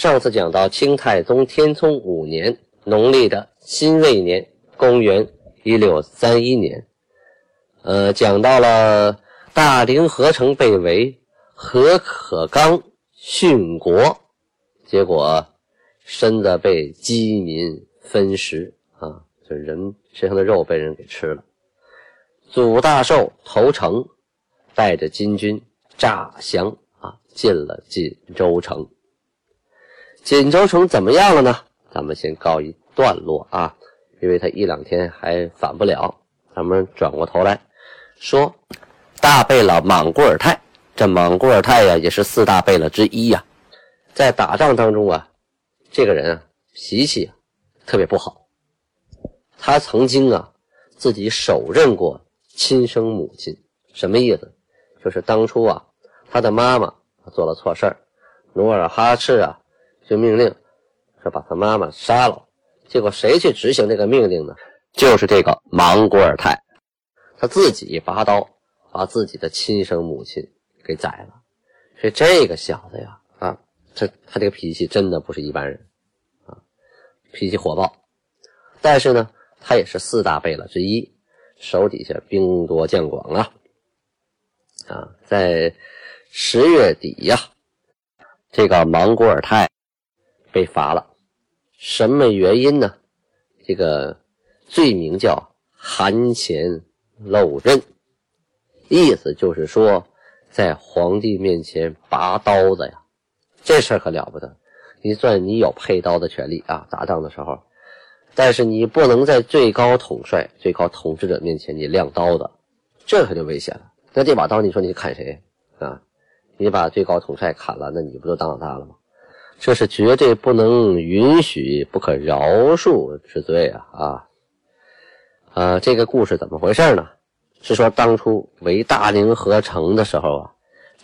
上次讲到清太宗天聪五年，农历的辛未年，公元一六三一年，呃，讲到了大凌河城被围，何可刚殉国，结果身子被饥民分食啊，这人身上的肉被人给吃了。祖大寿投诚，带着金军诈降啊。进了锦州城，锦州城怎么样了呢？咱们先告一段落啊，因为他一两天还反不了。咱们转过头来说，大贝勒莽古尔泰，这莽古尔泰呀，也是四大贝勒之一呀。在打仗当中啊，这个人啊，脾气特别不好。他曾经啊，自己手刃过亲生母亲，什么意思？就是当初啊，他的妈妈。做了错事儿，努尔哈赤啊，就命令说把他妈妈杀了。结果谁去执行这个命令呢？就是这个莽古尔泰，他自己拔刀把自己的亲生母亲给宰了。所以这个小子呀，啊，这他这个脾气真的不是一般人啊，脾气火爆。但是呢，他也是四大贝勒之一，手底下兵多将广啊，啊，在。十月底呀，这个莽古尔泰被罚了，什么原因呢？这个罪名叫含钱漏刃，意思就是说，在皇帝面前拔刀子呀，这事儿可了不得。你算你有配刀的权利啊，打仗的时候，但是你不能在最高统帅、最高统治者面前你亮刀子，这可就危险了。那这把刀，你说你砍谁啊？你把最高统帅砍了，那你不就当老大了吗？这是绝对不能允许、不可饶恕之罪啊！啊，呃，这个故事怎么回事呢？是说当初围大宁河城的时候啊，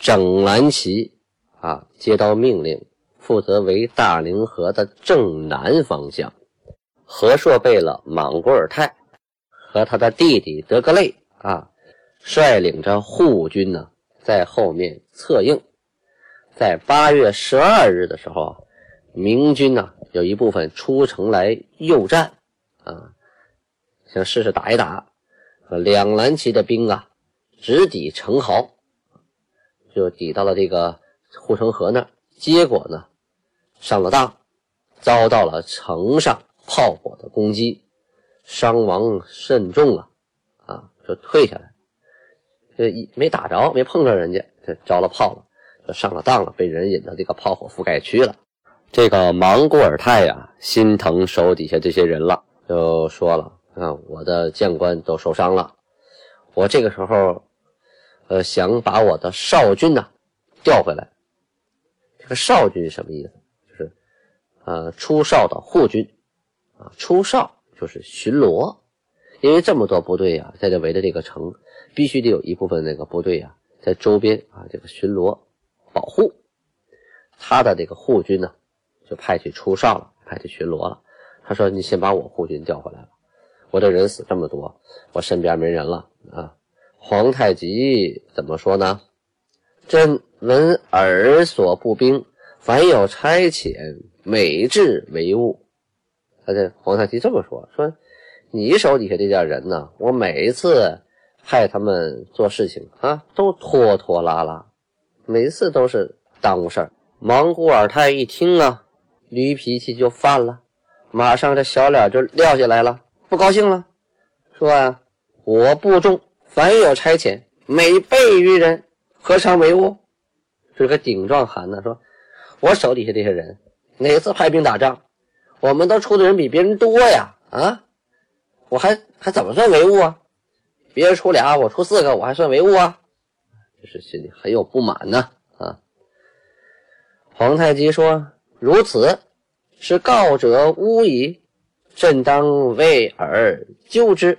整蓝旗啊接到命令，负责围大宁河的正南方向，和硕贝勒莽古尔泰和他的弟弟德格类啊，率领着护军呢。在后面策应，在八月十二日的时候，明军呢有一部分出城来诱战，啊，想试试打一打。两蓝旗的兵啊，直抵城壕，就抵到了这个护城河那儿。结果呢，上了当，遭到了城上炮火的攻击，伤亡甚重啊！啊，就退下来。这一没打着，没碰着人家，这着了炮了，上了当了，被人引到这个炮火覆盖区了。这个莽古尔泰呀，心疼手底下这些人了，就说了：“啊，我的将官都受伤了，我这个时候，呃，想把我的少军呢调回来。这个少军什么意思？就是，呃，出哨的护军，啊，出哨就是巡逻，因为这么多部队呀，在这围着这个城。”必须得有一部分那个部队啊，在周边啊这个巡逻保护，他的这个护军呢，就派去出哨了，派去巡逻了。他说：“你先把我护军调回来了，我这人死这么多，我身边没人了啊。”皇太极怎么说呢？朕闻尔所部兵，凡有差遣，每至为务。他这皇太极这么说：“说你手底下这点人呢，我每一次。”派他们做事情啊，都拖拖拉拉，每次都是耽误事儿。莽古尔泰一听啊，驴脾气就犯了，马上这小脸就撂下来了，不高兴了，说啊，我部众凡有差遣，每倍于人，何尝为物？这个顶撞喊呢，说我手底下这些人，哪次派兵打仗，我们都出的人比别人多呀，啊，我还还怎么算为物啊？别人出俩，我出四个，我还算为物啊？是心里很有不满呢啊！皇太极说：“如此，是告者诬矣。朕当为而救之。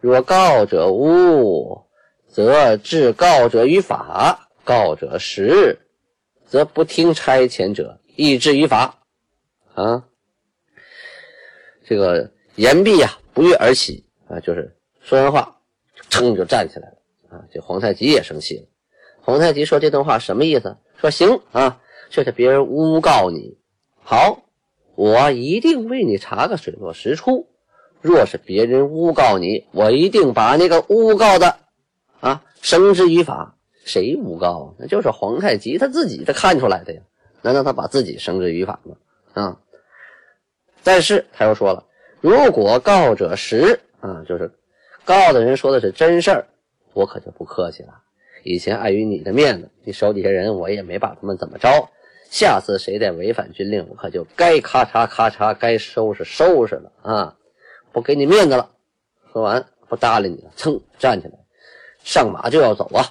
若告者诬，则治告者于法；告者实，则不听差遣者，亦至于法。啊，这个言毕呀，不悦而起啊，就是说完话，噌就站起来了这皇太极也生气了。皇太极说这段话什么意思？说行啊，这是别人诬告你，好。我一定为你查个水落石出。若是别人诬告你，我一定把那个诬告的啊绳之于法。谁诬告啊？那就是皇太极他自己他看出来的呀。难道他把自己绳之于法吗？啊！但是他又说了，如果告者实啊，就是告的人说的是真事儿，我可就不客气了。以前碍于你的面子，你手底下人我也没把他们怎么着。下次谁再违反军令，我可就该咔嚓咔嚓，该收拾收拾了啊！不给你面子了。说完不搭理你了，噌站起来，上马就要走啊！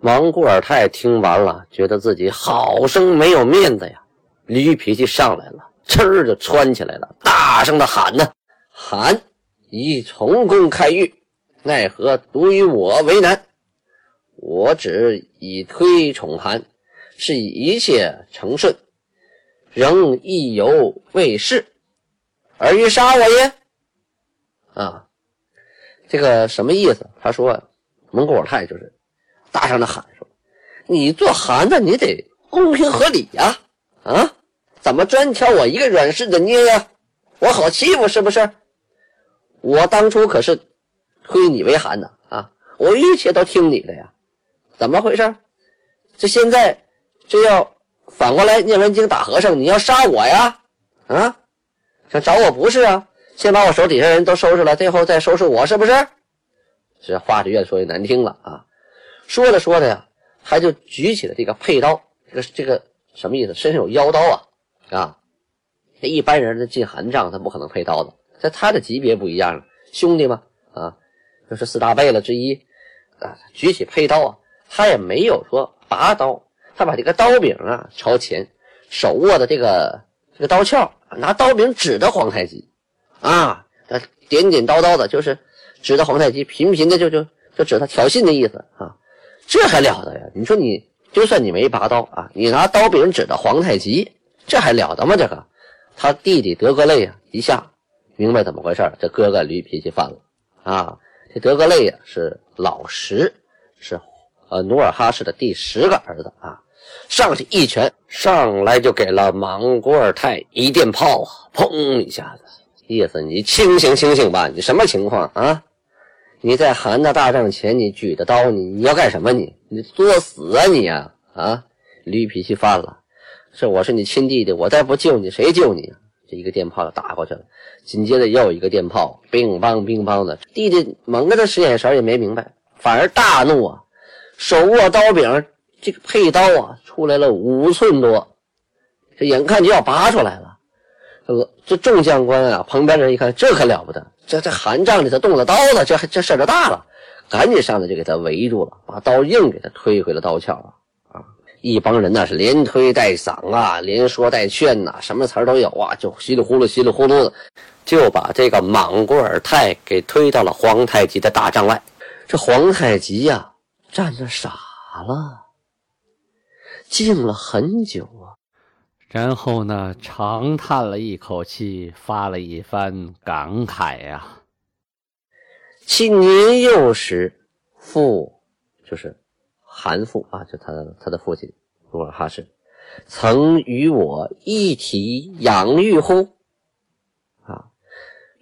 王固尔泰听完了，觉得自己好生没有面子呀，驴脾气上来了，哧就窜起来了，大声的喊呢：“喊！以从公开狱，奈何独与我为难？我只以推崇韩。”是以一切成顺，仍意犹未逝，而欲杀我耶？啊，这个什么意思？他说蒙古尔泰就是大声的喊说：“你做韩的，你得公平合理呀！啊，怎么专挑我一个软柿子捏呀？我好欺负是不是？我当初可是推你为韩的啊，我一切都听你的呀，怎么回事？这现在。”这要反过来念完经打和尚，你要杀我呀？啊，想找我不是啊？先把我手底下人都收拾了，最后再收拾我，是不是？这话是越说越难听了啊！说着说着呀，他就举起了这个佩刀，这个这个什么意思？身上有腰刀啊啊！这一般人他进寒帐，他不可能配刀子，在他的级别不一样了，兄弟嘛啊，就是四大贝勒之一啊，举起佩刀啊，他也没有说拔刀。他把这个刀柄啊朝前，手握的这个这个刀鞘，拿刀柄指着皇太极，啊，他点点叨叨的，就是指着皇太极，频频的就就就指他挑衅的意思啊，这还了得呀？你说你就算你没拔刀啊，你拿刀柄指着皇太极，这还了得吗？这个他弟弟德格类呀，一下明白怎么回事这哥哥驴脾气犯了啊！这德格类呀是老十，是呃努尔哈赤的第十个儿子啊。上去一拳，上来就给了莽古尔泰一电炮啊！砰一下子，意思你清醒清醒吧！你什么情况啊？你在韩大大帐前，你举着刀，你你要干什么？你你作死啊你呀！啊，驴脾气犯了，这我是你亲弟弟，我再不救你，谁救你？这一个电炮就打过去了，紧接着又一个电炮，乒乓乒乓的。弟弟蒙着使眼神也没明白，反而大怒啊，手握刀柄。这个佩刀啊，出来了五寸多，这眼看就要拔出来了。这这众将官啊，旁边人一看，这可了不得，这这寒帐里头动了刀子，这这事儿就大了，赶紧上来就给他围住了，把刀硬给他推回了刀鞘啊！啊，一帮人那是连推带搡啊，连说带劝呐，什么词儿都有啊，就稀里呼噜稀里呼噜的，就把这个莽古尔泰给推到了皇太极的大帐外。这皇太极呀，站着傻了。静了很久啊，然后呢，长叹了一口气，发了一番感慨呀。其年幼时，父就是韩父啊，就他他的父亲努尔哈赤，曾与我一体养育乎？啊，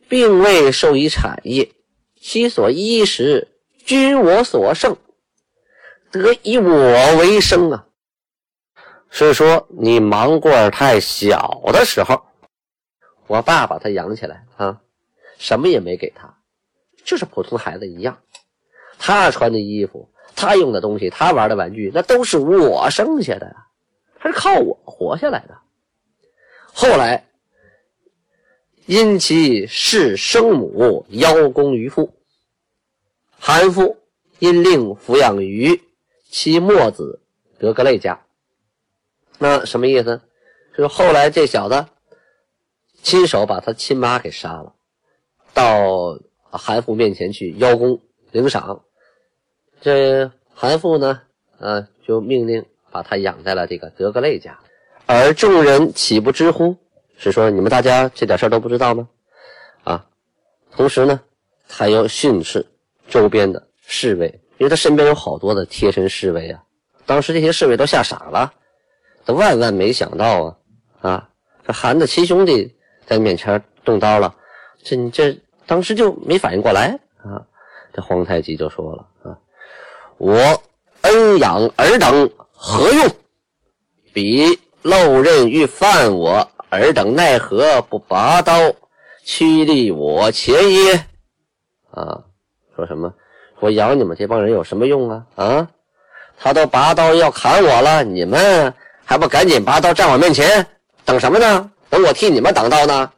并未授以产业，其所衣食均我所剩，得以我为生啊。是说你芒古尔泰小的时候，我爸把他养起来啊，什么也没给他，就是普通孩子一样。他穿的衣服，他用的东西，他玩的玩具，那都是我剩下的，他是靠我活下来的。后来因其是生母邀功于父，韩父因令抚养于其末子德格类家。那什么意思？就是后来这小子亲手把他亲妈给杀了，到韩父面前去邀功领赏。这韩父呢，呃，就命令把他养在了这个德格类家。而众人岂不知乎？是说你们大家这点事儿都不知道吗？啊，同时呢，他又训斥周边的侍卫，因为他身边有好多的贴身侍卫啊。当时这些侍卫都吓傻了，都万万没想到啊啊！这韩的亲兄弟在面前动刀了，这你这当时就没反应过来啊。这皇太极就说了啊：“我恩养尔等何用？彼。”漏刃欲犯我，尔等奈何不拔刀驱离我前耶？啊，说什么？我养你们这帮人有什么用啊？啊，他都拔刀要砍我了，你们还不赶紧拔刀站我面前？等什么呢？等我替你们挡刀呢？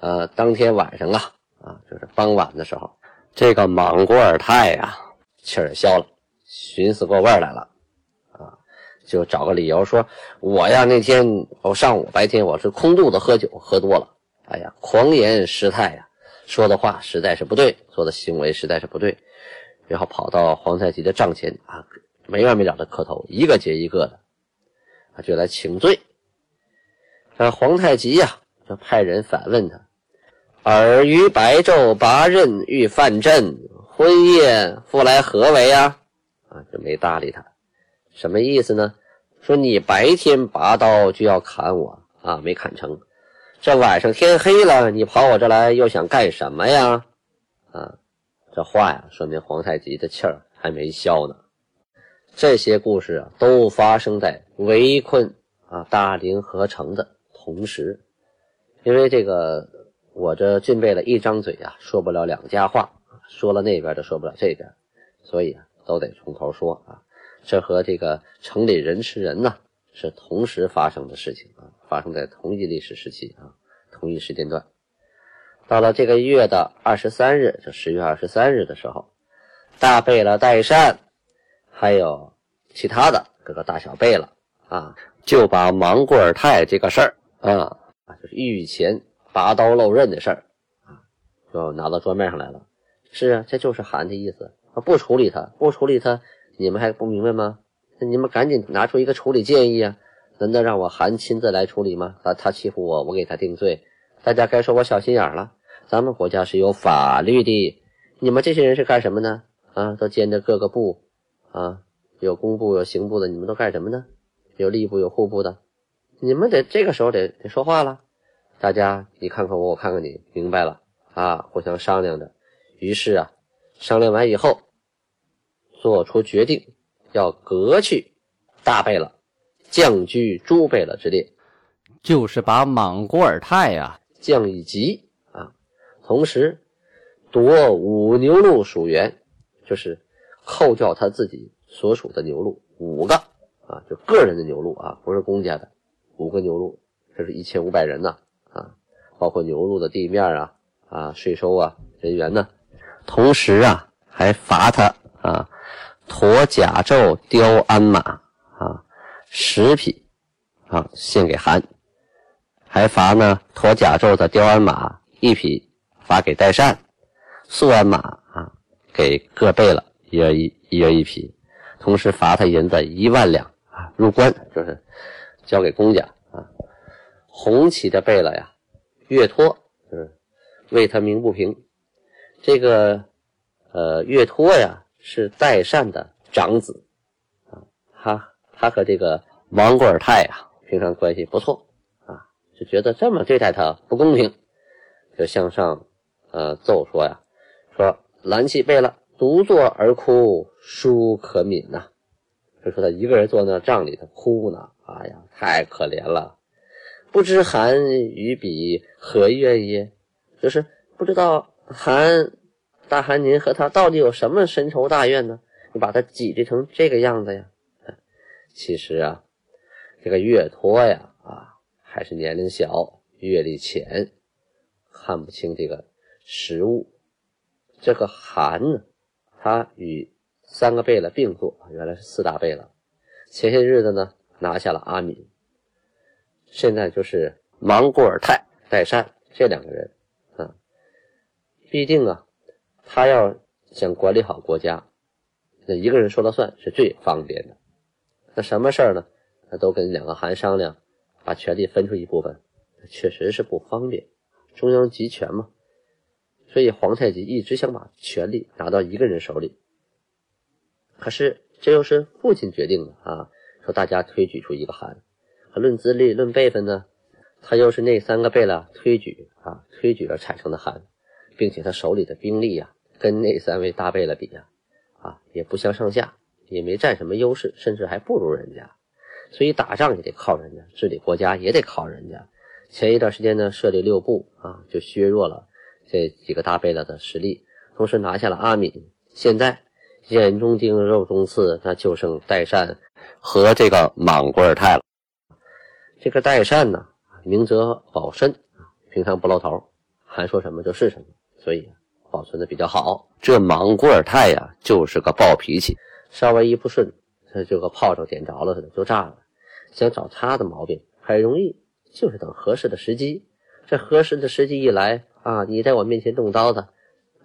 呃，当天晚上啊，啊，就是傍晚的时候，这个莽古尔泰呀，气儿消了，寻思过味儿来了。啊就找个理由说，我呀那天我上午白天我是空肚子喝酒，喝多了，哎呀狂言失态呀，说的话实在是不对，做的行为实在是不对，然后跑到皇太极的帐前啊，没完没了的磕头，一个接一个的，啊就来请罪。那皇太极呀就派人反问他：“尔于白昼拔刃欲犯朕，婚夜复来何为啊？”啊就没搭理他。什么意思呢？说你白天拔刀就要砍我啊，没砍成。这晚上天黑了，你跑我这来又想干什么呀？啊，这话呀，说明皇太极的气儿还没消呢。这些故事啊，都发生在围困啊大凌河城的同时。因为这个，我这俊备了一张嘴啊，说不了两家话，说了那边就，说不了这边，所以啊，都得从头说啊。这和这个城里人吃人呐是同时发生的事情啊，发生在同一历史时期啊，同一时间段。到了这个月的二十三日，就十月二十三日的时候，大贝勒代善，还有其他的各个大小贝勒啊，就把莽古尔泰这个事儿啊啊，就是御前拔刀露刃的事儿啊，就拿到桌面上来了。是啊，这就是韩的意思，不处理他，不处理他。你们还不明白吗？那你们赶紧拿出一个处理建议啊！难道让我韩亲自来处理吗？他他欺负我，我给他定罪。大家该说我小心眼了。咱们国家是有法律的，你们这些人是干什么呢？啊，都兼着各个部啊，有工部有刑部的，你们都干什么呢？有吏部有户部的，你们得这个时候得得说话了。大家你看看我，我看看你，明白了啊？互相商量着。于是啊，商量完以后。做出决定，要革去大贝勒降居诸贝勒之列，就是把莽古尔泰啊降一级啊，同时夺五牛录属员，就是扣掉他自己所属的牛录五个啊，就个人的牛录啊，不是公家的五个牛录，这是一千五百人呐啊，包括牛录的地面啊啊税收啊人员呢，同时啊还罚他啊。驼甲胄雕鞍马啊，十匹啊，献给韩。还罚呢，驼甲胄的雕鞍马一匹，罚给代善；素鞍马啊，给各贝勒一人一一人一匹。同时罚他银子一万两啊，入关就是交给公家啊。红旗的贝勒呀，岳托嗯，为他鸣不平。这个呃，岳托呀。是代善的长子，啊，他他和这个莽古尔泰呀，平常关系不错，啊，就觉得这么对待他不公平，就向上，呃，奏说呀，说蓝旗贝勒独坐而哭，殊可悯呐，就说他一个人坐那帐里头哭呢，哎呀，太可怜了，不知韩与彼何怨也，就是不知道韩。大汗，您和他到底有什么深仇大怨呢？你把他挤兑成这个样子呀？其实啊，这个岳托呀，啊，还是年龄小、阅历浅，看不清这个实物。这个韩呢，他与三个贝勒并坐，原来是四大贝勒。前些日子呢，拿下了阿敏，现在就是莽古尔泰、代善这两个人，毕竟啊，他要想管理好国家，那一个人说了算是最方便的。那什么事儿呢？那都跟两个韩商量，把权力分出一部分，确实是不方便。中央集权嘛，所以皇太极一直想把权力拿到一个人手里。可是这又是父亲决定的啊，说大家推举出一个韩，论资历、论辈分呢，他又是那三个贝勒推举啊，推举而产生的韩，并且他手里的兵力呀，跟那三位大贝勒比呀，啊，也不相上下，也没占什么优势，甚至还不如人家。所以打仗也得靠人家，治理国家也得靠人家。前一段时间呢，设立六部啊，就削弱了这几个大贝勒的实力，同时拿下了阿敏。现在眼中钉、肉中刺，那就剩代善和这个莽古尔泰了。这个代善呢，明哲保身平常不露头，还说什么就是什么，所以保存的比较好。这莽古尔泰呀，就是个暴脾气，稍微一不顺。他就个炮仗点着了似的，就炸了。想找他的毛病很容易，就是等合适的时机。这合适的时机一来啊，你在我面前动刀子，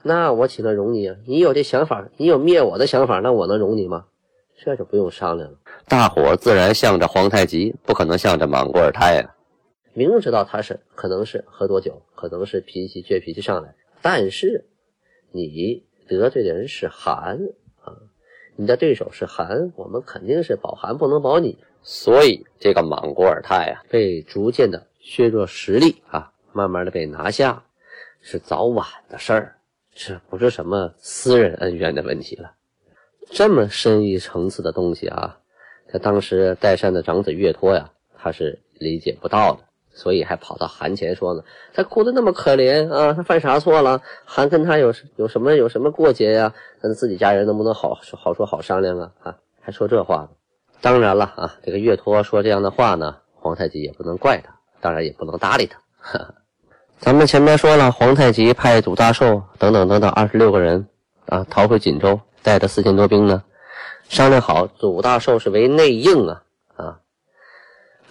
那我岂能容你啊？你有这想法，你有灭我的想法，那我能容你吗？这就不用商量了。大伙自然向着皇太极，不可能向着莽古尔泰呀。明知道他是可能是喝多酒，可能是脾气倔脾气上来，但是你得罪的人是韩啊。你的对手是韩，我们肯定是保韩不能保你，所以这个莽古尔泰啊，被逐渐的削弱实力啊，慢慢的被拿下，是早晚的事儿，这不是什么私人恩怨的问题了。这么深一层次的东西啊，在当时代善的长子岳托呀，他是理解不到的。所以还跑到韩前说呢，他哭的那么可怜啊，他犯啥错了？韩跟他有有什么有什么过节呀？咱自己家人能不能好好说好商量啊？啊，还说这话呢？当然了啊，这个岳托说这样的话呢，皇太极也不能怪他，当然也不能搭理他。咱们前面说了，皇太极派祖大寿等等等等二十六个人啊逃回锦州，带着四千多兵呢，商量好，祖大寿是为内应啊啊。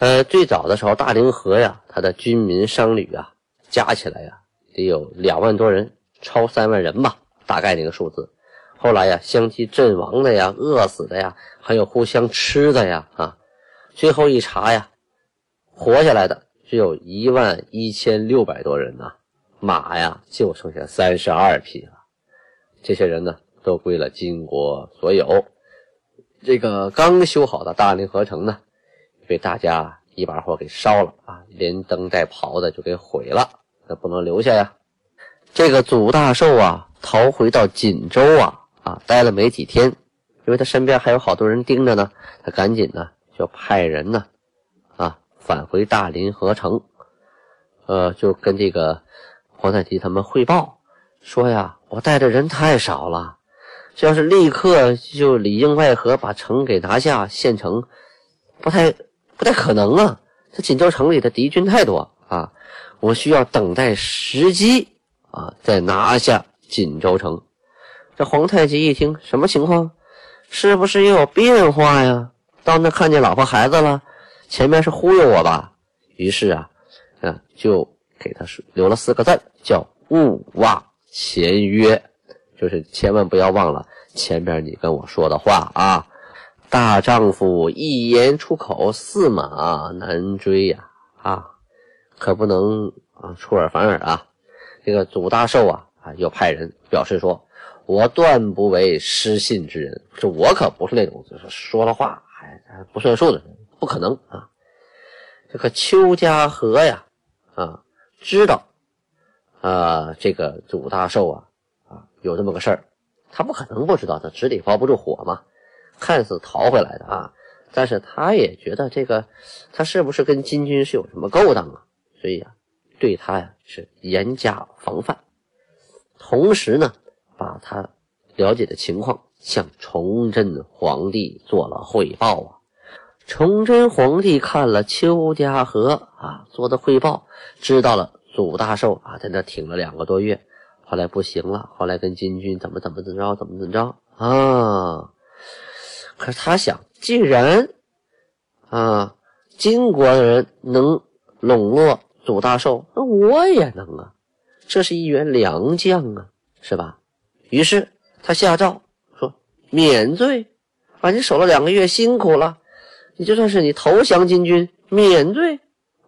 呃，最早的时候，大凌河呀，它的军民商旅啊，加起来呀，得有两万多人，超三万人吧，大概那个数字。后来呀，相继阵亡的呀，饿死的呀，还有互相吃的呀，啊，最后一查呀，活下来的只有一万一千六百多人呐，马呀就剩下三十二匹了。这些人呢，都归了金国所有。这个刚修好的大凌河城呢。被大家一把火给烧了啊，连灯带袍的就给毁了，那不能留下呀。这个祖大寿啊，逃回到锦州啊啊，待了没几天，因为他身边还有好多人盯着呢，他赶紧呢就派人呢啊返回大林河城，呃，就跟这个皇太极他们汇报说呀，我带的人太少了，这要是立刻就里应外合把城给拿下，县城不太。不太可能啊！这锦州城里的敌军太多啊，我需要等待时机啊，再拿下锦州城。这皇太极一听，什么情况？是不是又有变化呀？到那看见老婆孩子了？前面是忽悠我吧？于是啊，嗯，就给他留了四个字，叫勿忘前约，就是千万不要忘了前面你跟我说的话啊。大丈夫一言出口，驷马难追呀！啊，可不能啊出尔反尔啊！这个祖大寿啊啊，又派人表示说：“我断不为失信之人，是我可不是那种就是说了话还还不算数的人，不可能啊！”这个邱家河呀啊，知道啊，这个祖大寿啊啊有这么个事儿，他不可能不知道，他纸里包不住火嘛。看似逃回来的啊，但是他也觉得这个，他是不是跟金军是有什么勾当啊？所以啊，对他呀是严加防范，同时呢，把他了解的情况向崇祯皇帝做了汇报啊。崇祯皇帝看了邱家河啊做的汇报，知道了祖大寿啊在那挺了两个多月，后来不行了，后来跟金军怎么怎么怎么着，怎么怎么着啊。可是他想，既然啊金国的人能笼络祖大寿，那我也能啊！这是一员良将啊，是吧？于是他下诏说免罪，啊，你守了两个月辛苦了，你就算是你投降金军，免罪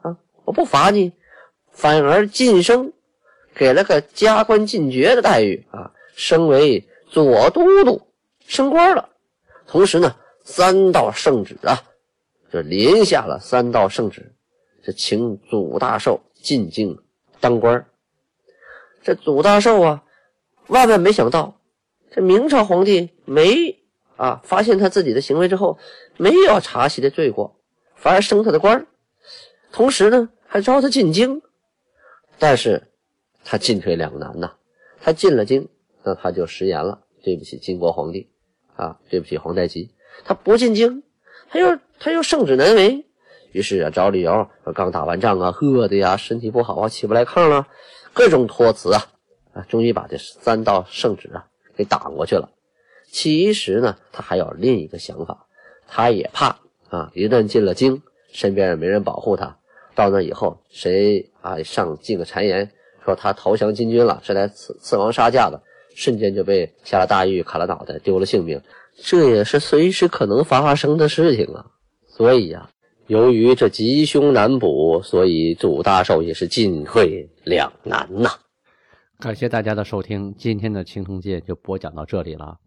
啊，我不罚你，反而晋升，给了个加官进爵的待遇啊，升为左都督，升官了。同时呢，三道圣旨啊。就临下了三道圣旨，是请祖大寿进京当官这祖大寿啊，万万没想到，这明朝皇帝没啊发现他自己的行为之后，没有查其的罪过，反而升他的官同时呢还招他进京。但是，他进退两难呐。他进了京，那他就食言了，对不起金国皇帝啊，对不起皇太极。他不进京。他又他又圣旨难违，于是啊找理由说刚打完仗啊，饿的呀，身体不好啊，起不来炕了，各种托辞啊啊，终于把这三道圣旨啊给挡过去了。其实呢，他还有另一个想法，他也怕啊，一旦进了京，身边也没人保护他，到那以后谁啊上进个谗言说他投降金军了，是来刺刺王杀驾的，瞬间就被下了大狱，砍了脑袋，丢了性命。这也是随时可能发生的事情啊，所以呀，由于这吉凶难卜，所以祖大寿也是进退两难呐。感谢大家的收听，今天的青铜剑就播讲到这里了。